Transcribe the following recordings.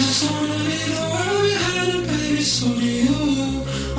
just wanna leave the world behind and baby, so do you.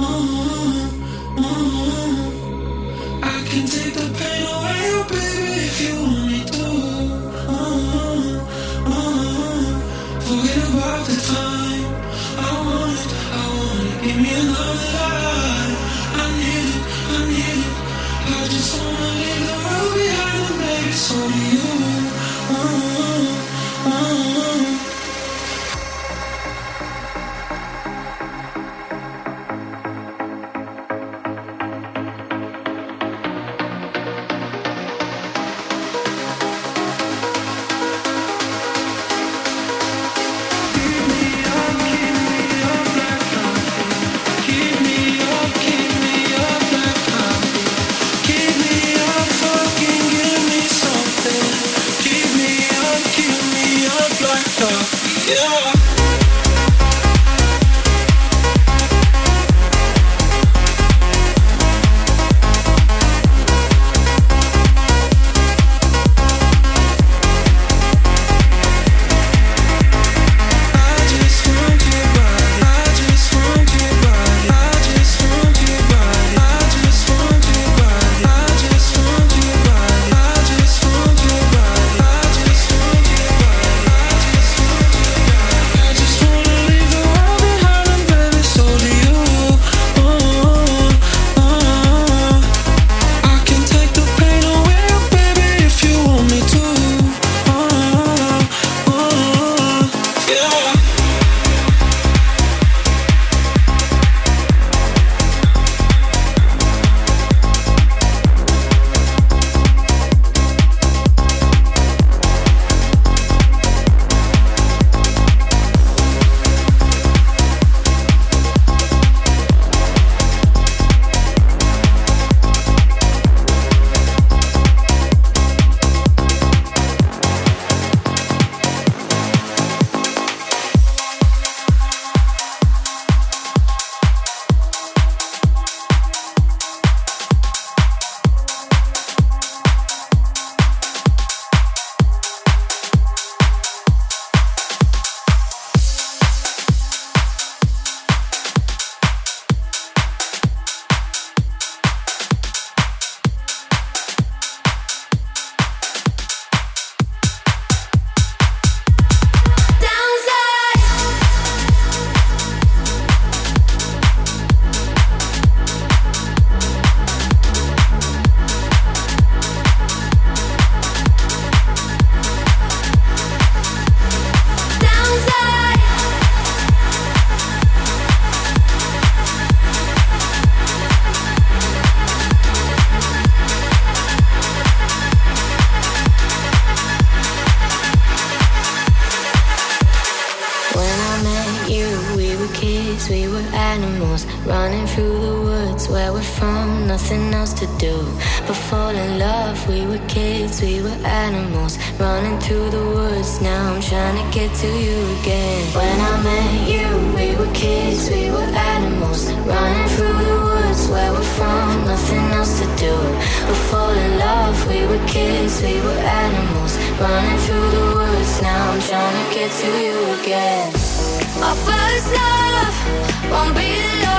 running through the woods now. I'm trying to get to you again. My first love won't be the love.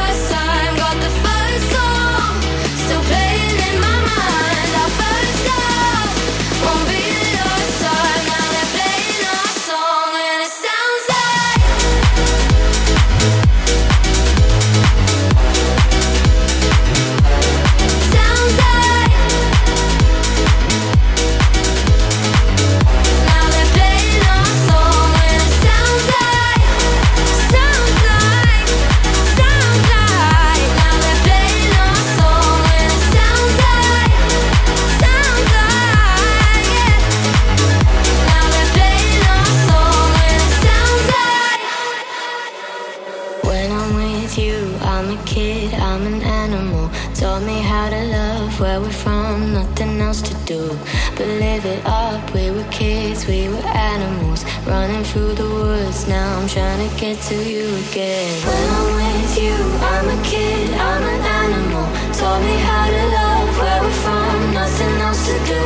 Running through the woods now, I'm trying to get to you again. When I'm with you, I'm a kid, I'm an animal. Taught me how to love, where we're from, nothing else to do.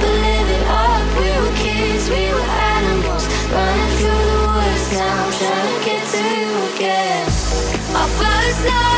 But live it up, we were kids, we were animals. Running through the woods now, I'm trying to get to you again. Our first night.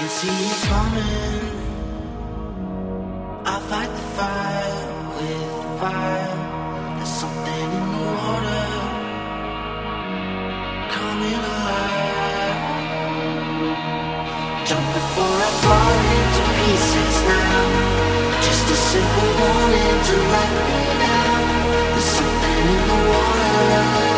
can see it coming. I fight the fire with fire. There's something in the water coming alive. Pieces now. Just a simple warning to let me down. There's something in the water.